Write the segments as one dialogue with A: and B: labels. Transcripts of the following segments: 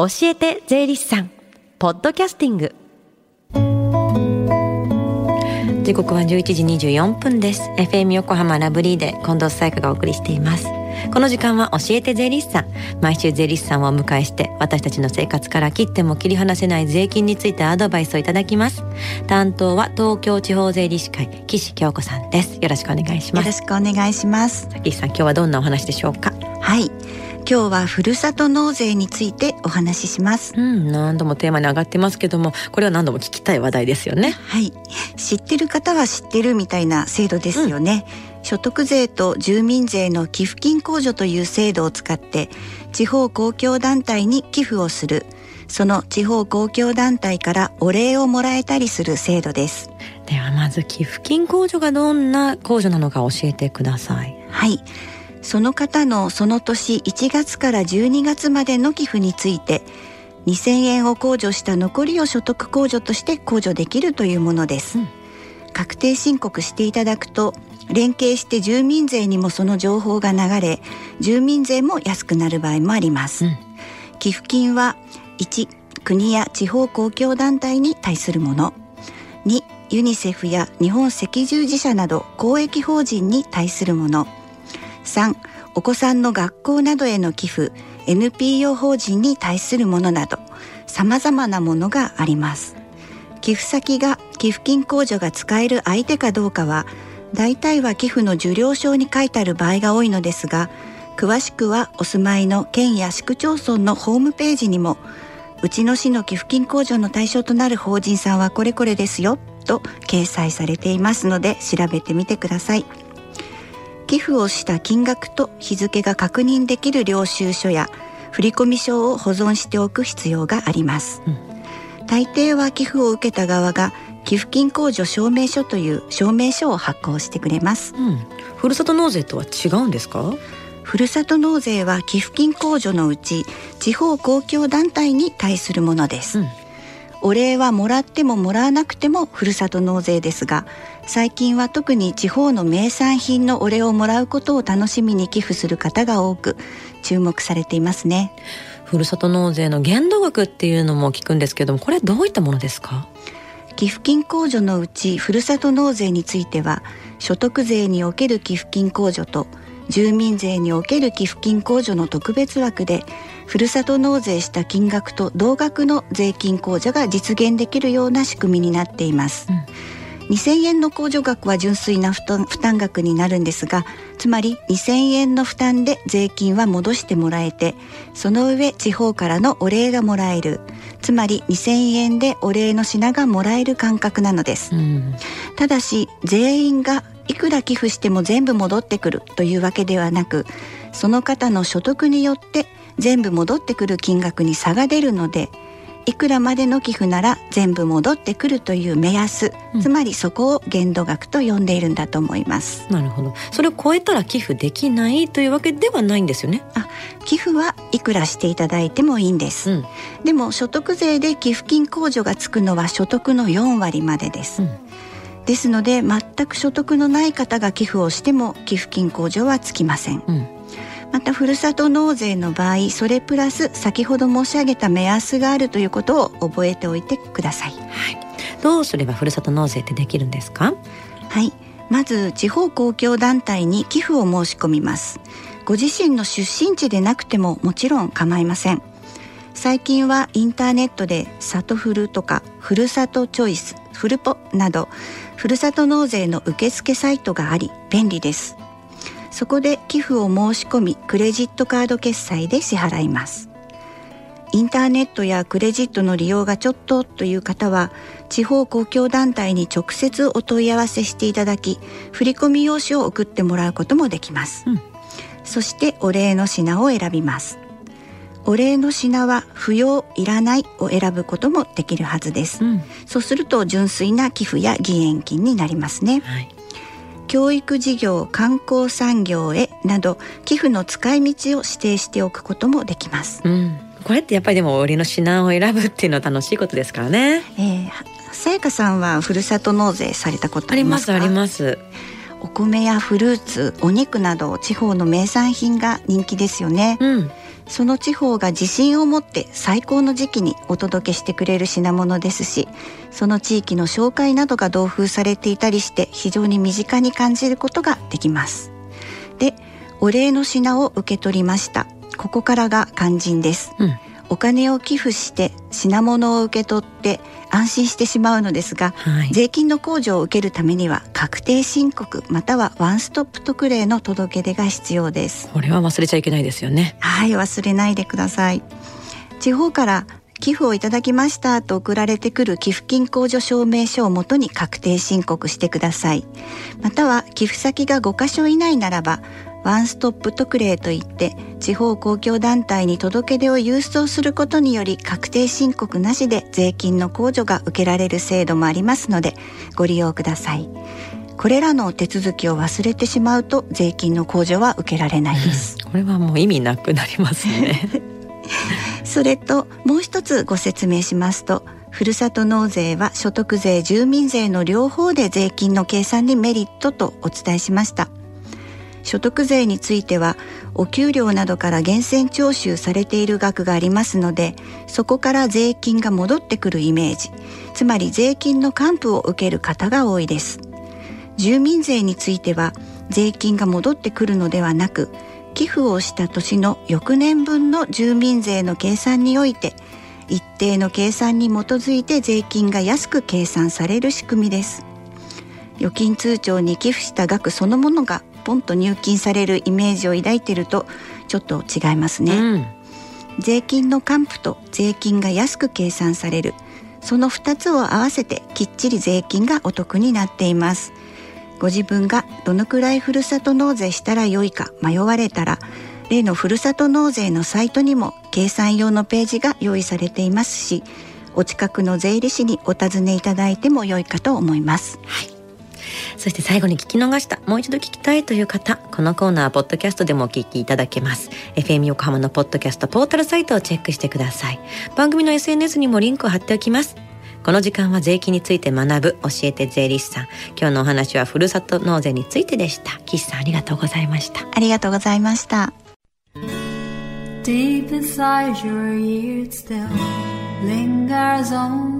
A: 教えて税理士さん。ポッドキャスティング。時刻は11時24分です。FM 横浜ラブリーで近藤紗友香がお送りしています。この時間は教えて税理士さん。毎週税理士さんをお迎えして私たちの生活から切っても切り離せない税金についてアドバイスをいただきます。担当は東京地方税理士会岸京子さんです。よろしくお願いします。
B: よろしくお願いします。
A: 岸さん今日はどんなお話でしょうか？
B: はい今日はふるさと納税についてお話しします。
A: うん何度もテーマに上がってますけどもこれは何度も聞きたい話題ですよね。
B: はい。知ってる方は知ってるみたいな制度ですよね、うん、所得税と住民税の寄付金控除という制度を使って地方公共団体に寄付をする。その地方公共団体からお礼をもらえたりする制度です。
A: ではまず寄付金控除がどんな控除なのか教えてください。
B: はいその方のその年1月から12月までの寄付について2000円を控除した残りを所得控除として控除できるというものです、うん、確定申告していただくと連携して住民税にもその情報が流れ住民税も安くなる場合もあります、うん、寄付金は1国や地方公共団体に対するもの。2ユニセフや日本赤十字社など公益法人に対するもの3お子さんの学校などへの寄付 NPO 法人に対するものなど様々なものがあります寄付先が寄付金控除が使える相手かどうかは大体は寄付の受領証に書いてある場合が多いのですが詳しくはお住まいの県や市区町村のホームページにもうちの市の寄付金控除の対象となる法人さんはこれこれですよと掲載されていますので調べてみてください。寄付をした金額と日付が確認できる領収書や振込書を保存しておく必要があります、うん、大抵は寄付を受けた側が寄付金控除証明書という証明書を発行してくれます、うん、
A: ふるさと納税とは違うんですか？
B: ふるさと納税は寄付金控除のうち地方公共団体に対するものです、うん。お礼はもらってももらわなくてもふるさと納税ですが最近は特に地方の名産品のお礼をもらうことを楽しみに寄付する方が多く注目されていますね。
A: ふるさと納税の限度額っていうのも聞くんですけどもこれどういったものですか？
B: 寄付金控除のうちふるさと納税については所得税における寄付金控除と住民税における寄付金控除の特別枠でふるさと納税した金額と同額の税金控除が実現できるような仕組みになっています、うん2000円の控除額は純粋な負担額になるんですがつまり2000円の負担で税金は戻してもらえてその上地方からのお礼がもらえる。つまり2000円でお礼の品がもらえる感覚なのです、うん、ただし全員がいくら寄付しても全部戻ってくるというわけではなくその方の所得によって全部戻ってくる金額に差が出るのでいくらまでの寄付なら全部戻ってくるという目安、うん、つまりそこを限度額と呼んでいるんだと思います。
A: なるほど。それを超えたら寄付できないというわけではないんですよね？
B: あ寄付はいくらしていただいてもいいんです、うん、でも所得税で寄付金控除がつくのは所得の4割までです、うん。ですので全く所得のない方が寄付をしても寄付金控除はつきません、うん、またふるさと納税の場合それプラス先ほど申し上げた目安があるということを覚えておいてください、はい、
A: どうすればふるさと納税ってできるんですか？
B: はい。まず地方公共団体に寄付を申し込みます。ご自身の出身地でなくてももちろん構いません。最近はインターネットで「里フル」とか「ふるさとチョイス」「フルポ」などふるさと納税の受付サイトがあり便利ですそこで寄付を申し込みクレジットカード決済で支払います。インターネットやクレジットの利用がちょっとという方は地方公共団体に直接お問い合わせしていただき振込用紙を送ってもらうこともできます、うん、そしてお礼の品を選びます。お礼の品は不要いらないを選ぶこともできるはずです、うん、そうすると純粋な寄付や義援金になりますね、はい、教育事業観光産業へなど寄付の使い道を指定しておくこともできます、う
A: ん、これってやっぱりでもお礼の品を選ぶっていうのは楽しいことですからね。
B: えー、さやかさんはふるさと納税されたことあります
A: ありますあります。
B: お米やフルーツお肉など地方の名産品が人気ですよね、うんその地方が自信を持って最高の時期にお届けしてくれる品物ですしその地域の紹介などが同封されていたりして非常に身近に感じることができます。でお礼の品を受け取りました。ここからが肝心です、うん。お金を寄付して品物を受け取って安心してしまうのですが、はい、税金の控除を受けるためには確定申告またはワンストップ特例の届け出が必要です。
A: これは忘れちゃいけないですよね。
B: はい忘れないでください。地方から寄付をいただきましたと送られてくる寄付金控除証明書をもとに確定申告してください。または寄付先が5箇所以内ならばワンストップ特例といって地方公共団体に届け出を郵送することにより確定申告なしで税金の控除が受けられる制度もありますのでご利用ください。これらの手続きを忘れてしまうと税金の控除は受けられないです。
A: これはもう意味なくなりますね。
B: それともう一つご説明しますとふるさと納税は所得税住民税の両方で税金の計算にメリットとお伝えしました所得税についてはお給料などから源泉徴収されている額がありますのでそこから税金が戻ってくるイメージ。つまり税金の還付を受ける方が多いです。住民税については税金が戻ってくるのではなく寄付をした年の翌年分の住民税の計算において一定の計算に基づいて税金が安く計算される仕組みです。預金通帳に寄付した額そのものがポンと入金されるイメージを抱いているとちょっと違いますね、うん、税金の還付と税金が安く計算される。その2つを合わせてきっちり税金がお得になっています。ご自分がどのくらいふるさと納税したらよいか迷われたら例のふるさと納税のサイトにも計算用のページが用意されていますしお近くの税理士にお尋ねいただいても良いかと思います、
A: はいそして最後に聞き逃した、もう一度聞きたいという方、このコーナー、ポッドキャストでもお聞きいただけます。FM 横浜のポッドキャストポータルサイトをチェックしてください。番組の SNS にもリンクを貼っておきます。この時間は税金について学ぶ教えて税理士さん。今日のお話はふるさと納税についてでした。岸さんありがとうございました。
B: ありがとうございました。
C: Deep inside your ears still lingers on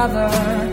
C: Mother.